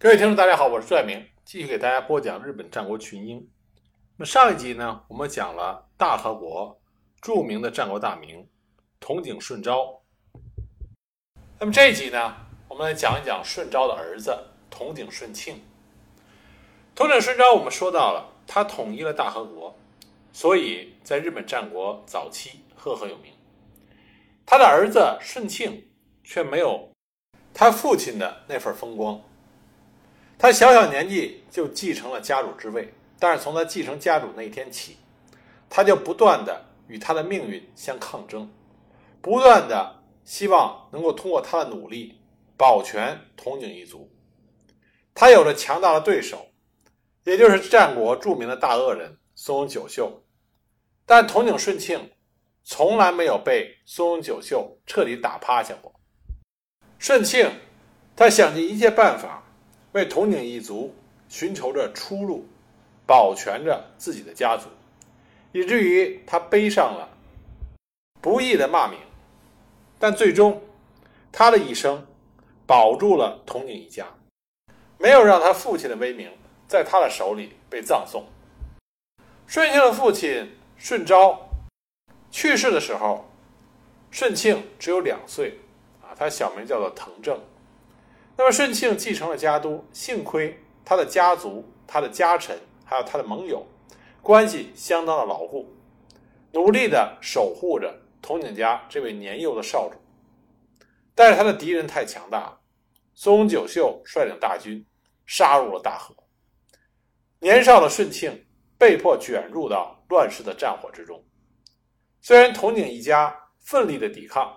各位听众，大家好，我是朱爱明，继续给大家播讲日本战国群英。那么上一集呢，我们讲了大和国著名的战国大名筒井顺昭。那么这一集呢，我们来讲一讲顺昭的儿子筒井顺庆。筒井顺昭，我们说到了，他统一了大和国，所以在日本战国早期赫赫有名。他的儿子顺庆却没有他父亲的那份风光。他小小年纪就继承了家主之位，但是从他继承家主那一天起，他就不断的与他的命运相抗争，不断的希望能够通过他的努力保全筒井一族。他有着强大的对手，也就是战国著名的大恶人松永久秀，但筒井顺庆从来没有被松永久秀彻底打趴下过。顺庆，他想尽一切办法。为筒井一族寻求着出路，保全着自己的家族，以至于他背上了不义的骂名，但最终他的一生保住了筒井一家，没有让他父亲的威名在他的手里被葬送。顺庆的父亲顺昭去世的时候，顺庆只有两岁，啊，他小名叫做藤正。那么顺庆继承了家督，幸亏他的家族、他的家臣还有他的盟友关系相当的牢固，努力的守护着筒井家这位年幼的少主。但是他的敌人太强大了，松永久秀率领大军杀入了大河，年少的顺庆被迫卷入到乱世的战火之中。虽然筒井一家奋力的抵抗，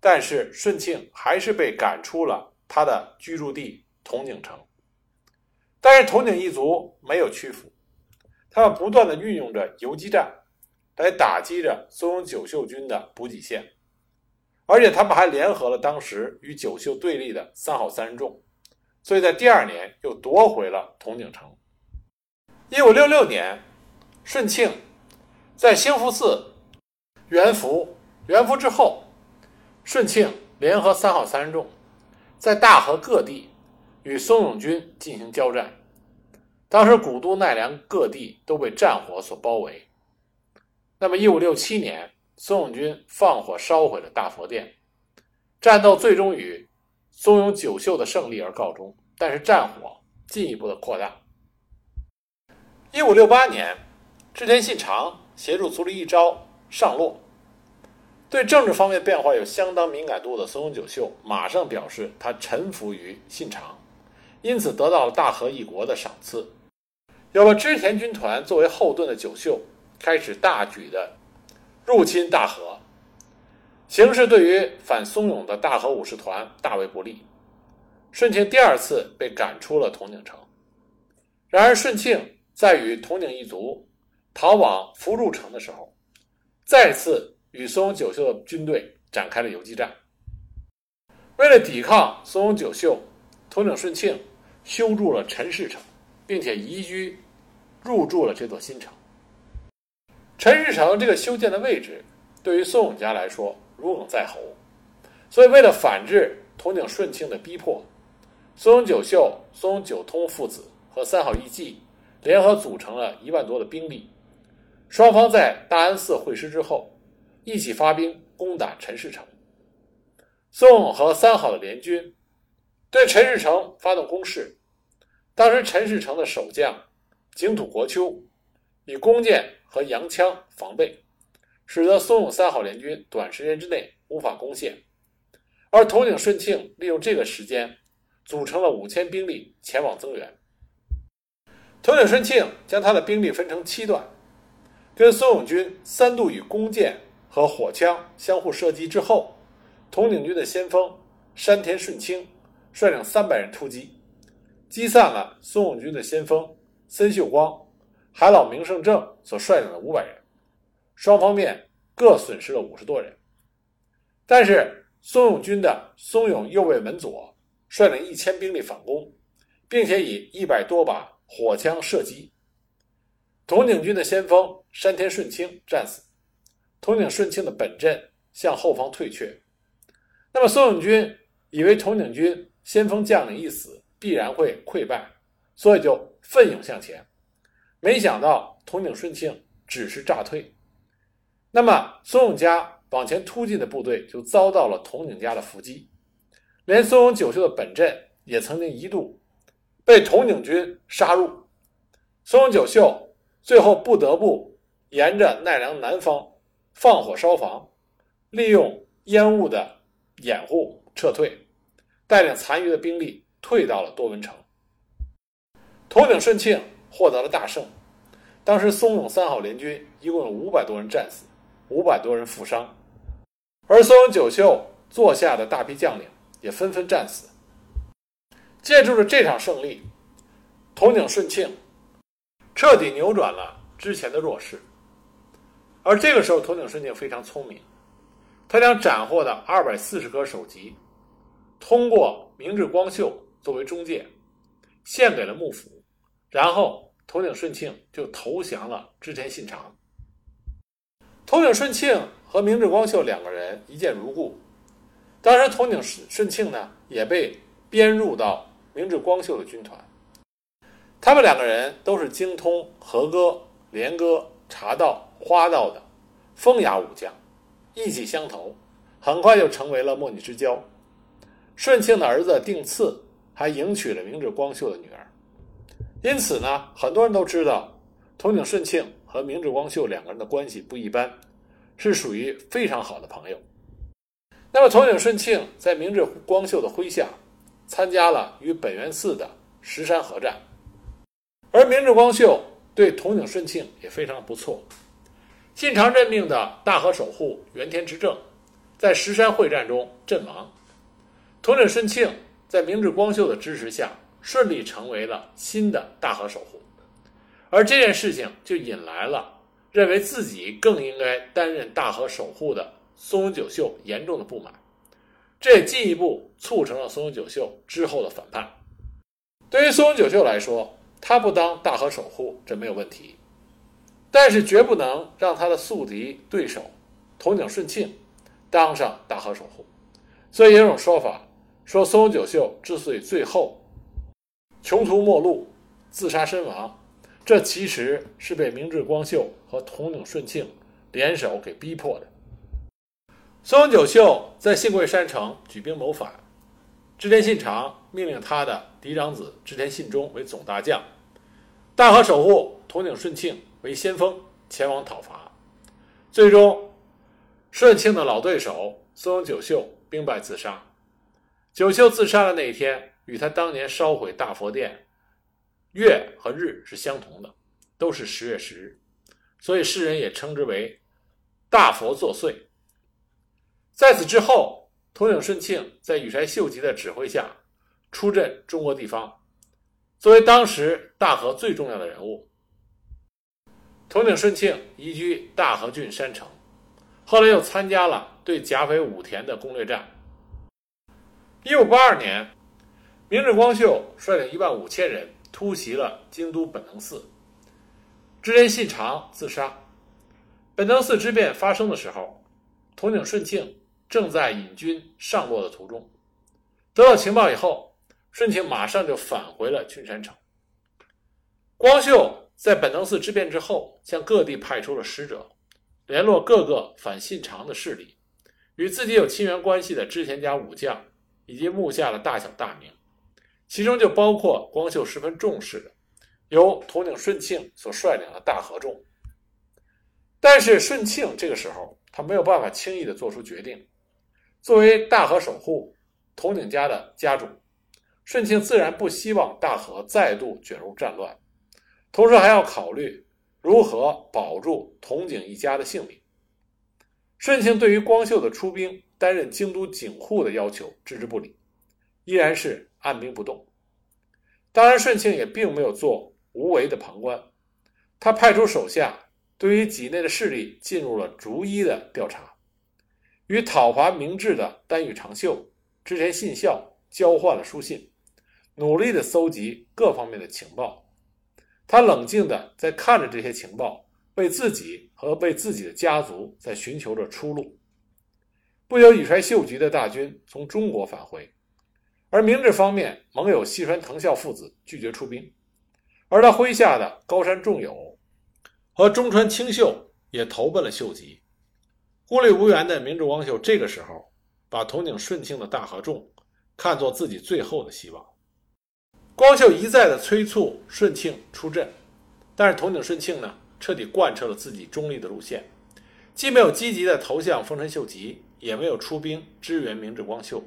但是顺庆还是被赶出了。他的居住地铜井城，但是铜井一族没有屈服，他们不断的运用着游击战来打击着松永久秀军的补给线，而且他们还联合了当时与久秀对立的三好三人众，所以在第二年又夺回了铜井城。一五六六年，顺庆在兴福寺元服元服之后，顺庆联合三好三人众。在大河各地与松永军进行交战，当时古都奈良各地都被战火所包围。那么，一五六七年，松永军放火烧毁了大佛殿，战斗最终以松永久秀的胜利而告终。但是战火进一步的扩大。一五六八年，织田信长协助足利义昭上洛。对政治方面变化有相当敏感度的松永久秀，马上表示他臣服于信长，因此得到了大和一国的赏赐。有了织田军团作为后盾的久秀，开始大举的入侵大和，形势对于反松永的大和武士团大为不利。顺庆第二次被赶出了铜井城。然而，顺庆在与铜井一族逃往福筑城的时候，再次。与松永久秀的军队展开了游击战。为了抵抗松永久秀，筒井顺庆修筑了陈氏城，并且移居入住了这座新城。陈氏城这个修建的位置，对于松永家来说如鲠在喉，所以为了反制筒井顺庆的逼迫，松永久秀、松永久通父子和三好义继联合组成了一万多的兵力，双方在大安寺会师之后。一起发兵攻打陈氏城，宋和三好的联军对陈氏城发动攻势。当时陈氏城的守将井土国秋以弓箭和洋枪防备，使得宋永三好联军短时间之内无法攻陷。而统领顺庆利用这个时间，组成了五千兵力前往增援。统领顺庆将他的兵力分成七段，跟宋永军三度以弓箭。和火枪相互射击之后，统领军的先锋山田顺清率领三百人突击，击散了松永军的先锋森秀光、海老明胜正所率领的五百人，双方面各损失了五十多人。但是松永军的松永右卫门佐率领一千兵力反攻，并且以一百多把火枪射击，统领军的先锋山田顺清战死。统井顺庆的本阵向后方退却，那么松永军以为统井军先锋将领一死，必然会溃败，所以就奋勇向前。没想到统领顺庆只是诈退，那么松永家往前突进的部队就遭到了统领家的伏击，连松永九秀的本阵也曾经一度被统领军杀入。松永九秀最后不得不沿着奈良南方放火烧房，利用烟雾的掩护撤退，带领残余的兵力退到了多闻城。统领顺庆获得了大胜。当时松永三好联军一共有五百多人战死，五百多人负伤，而松永九秀座下的大批将领也纷纷战死。借助了这场胜利，统领顺庆彻底扭转了之前的弱势。而这个时候，统领顺庆非常聪明，他将斩获的二百四十颗首级，通过明智光秀作为中介，献给了幕府，然后。统领顺庆就投降了织田信长。统领顺庆和明智光秀两个人一见如故。当时统领顺顺庆呢也被编入到明智光秀的军团。他们两个人都是精通和歌、连歌、茶道、花道的风雅武将，意气相投，很快就成为了莫逆之交。顺庆的儿子定次还迎娶了明智光秀的女儿。因此呢，很多人都知道，统领顺庆和明智光秀两个人的关系不一般，是属于非常好的朋友。那么，统领顺庆在明智光秀的麾下，参加了与本愿寺的石山合战，而明智光秀对统领顺庆也非常不错。信长任命的大和守护原田执政，在石山会战中阵亡，统领顺庆在明智光秀的支持下。顺利成为了新的大和守护，而这件事情就引来了认为自己更应该担任大和守护的松永久秀严重的不满，这也进一步促成了松永久秀之后的反叛。对于松永久秀来说，他不当大和守护这没有问题，但是绝不能让他的宿敌对手统领顺庆当上大和守护。所以有种说法说，松永久秀之所以最后。穷途末路，自杀身亡，这其实是被明智光秀和统领顺庆联手给逼迫的。松永久秀在信贵山城举兵谋反，织田信长命令他的嫡长子织田信忠为总大将，大和守护统领顺庆为先锋前往讨伐。最终，顺庆的老对手松永久秀兵败自杀。久秀自杀的那一天。与他当年烧毁大佛殿月和日是相同的，都是十月十日，所以世人也称之为大佛作祟。在此之后，统领顺庆在羽柴秀吉的指挥下出镇中国地方，作为当时大和最重要的人物。统领顺庆移居大和郡山城，后来又参加了对甲斐武田的攻略战。一五八二年。明智光秀率领一万五千人突袭了京都本能寺，织田信长自杀。本能寺之变发生的时候，统领顺庆正在引军上洛的途中。得到情报以后，顺庆马上就返回了群山城。光秀在本能寺之变之后，向各地派出了使者，联络各个反信长的势力，与自己有亲缘关系的织田家武将以及幕下的大小大名。其中就包括光秀十分重视的，由统领顺庆所率领的大和众。但是顺庆这个时候他没有办法轻易的做出决定。作为大和守护统领家的家主，顺庆自然不希望大和再度卷入战乱，同时还要考虑如何保住统景一家的性命。顺庆对于光秀的出兵担任京都警护的要求置之不理，依然是。按兵不动。当然，顺庆也并没有做无为的旁观，他派出手下对于畿内的势力进入了逐一的调查，与讨伐明智的丹羽长秀、织田信孝交换了书信，努力的搜集各方面的情报。他冷静的在看着这些情报，为自己和为自己的家族在寻求着出路。不久，羽柴秀吉的大军从中国返回。而明治方面盟友细川藤孝父子拒绝出兵，而他麾下的高山重友和中川清秀也投奔了秀吉。孤立无援的明治光秀这个时候把统领顺庆的大和众看作自己最后的希望。光秀一再的催促顺庆出阵，但是统领顺庆呢，彻底贯彻了自己中立的路线，既没有积极的投向丰臣秀吉，也没有出兵支援明治光秀。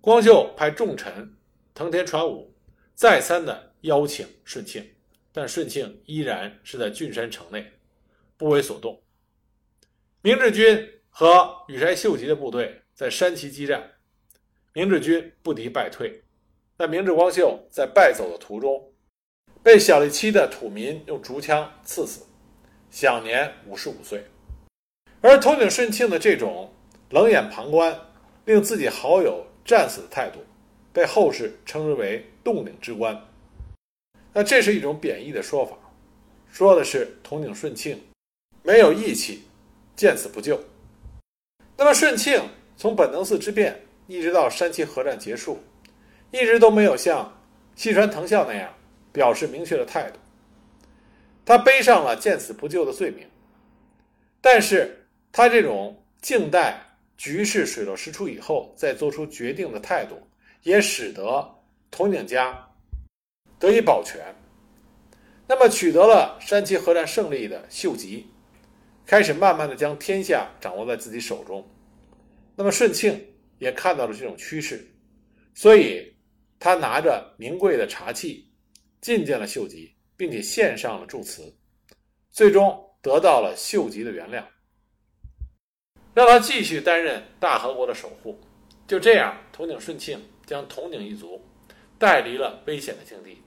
光秀派重臣藤田传武再三的邀请顺庆，但顺庆依然是在郡山城内不为所动。明治军和羽柴秀吉的部队在山崎激战，明治军不敌败退。但明治光秀在败走的途中，被小笠七的土民用竹枪刺死，享年五十五岁。而统领顺庆的这种冷眼旁观，令自己好友战死的态度，被后世称之为“冻顶之官”。那这是一种贬义的说法，说的是统领顺庆没有义气，见死不救。那么顺庆从本能寺之变一直到山崎合战结束。一直都没有像细川藤孝那样表示明确的态度，他背上了见死不救的罪名，但是他这种静待局势水落石出以后再做出决定的态度，也使得统领家得以保全。那么取得了山崎合战胜利的秀吉，开始慢慢的将天下掌握在自己手中。那么顺庆也看到了这种趋势，所以。他拿着名贵的茶器觐见了秀吉，并且献上了祝词，最终得到了秀吉的原谅，让他继续担任大和国的守护。就这样，统领顺庆将统领一族带离了危险的境地。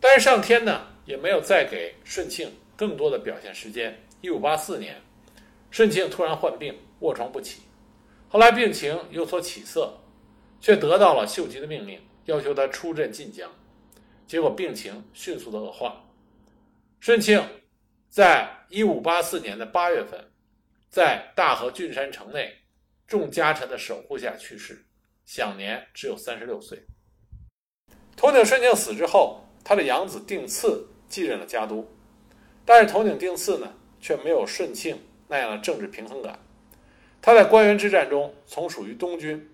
但是上天呢，也没有再给顺庆更多的表现时间。一五八四年，顺庆突然患病，卧床不起，后来病情有所起色。却得到了秀吉的命令，要求他出镇晋江，结果病情迅速的恶化。顺庆在一五八四年的八月份，在大和郡山城内众家臣的守护下去世，享年只有三十六岁。统领顺庆死之后，他的养子定次继任了家督，但是统领定次呢，却没有顺庆那样的政治平衡感。他在关原之战中从属于东军。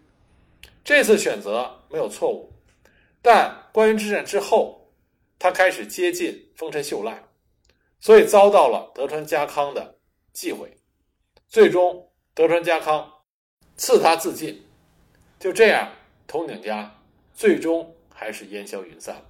这次选择没有错误，但关原之战之后，他开始接近丰臣秀赖，所以遭到了德川家康的忌讳，最终德川家康赐他自尽。就这样，统领家最终还是烟消云散。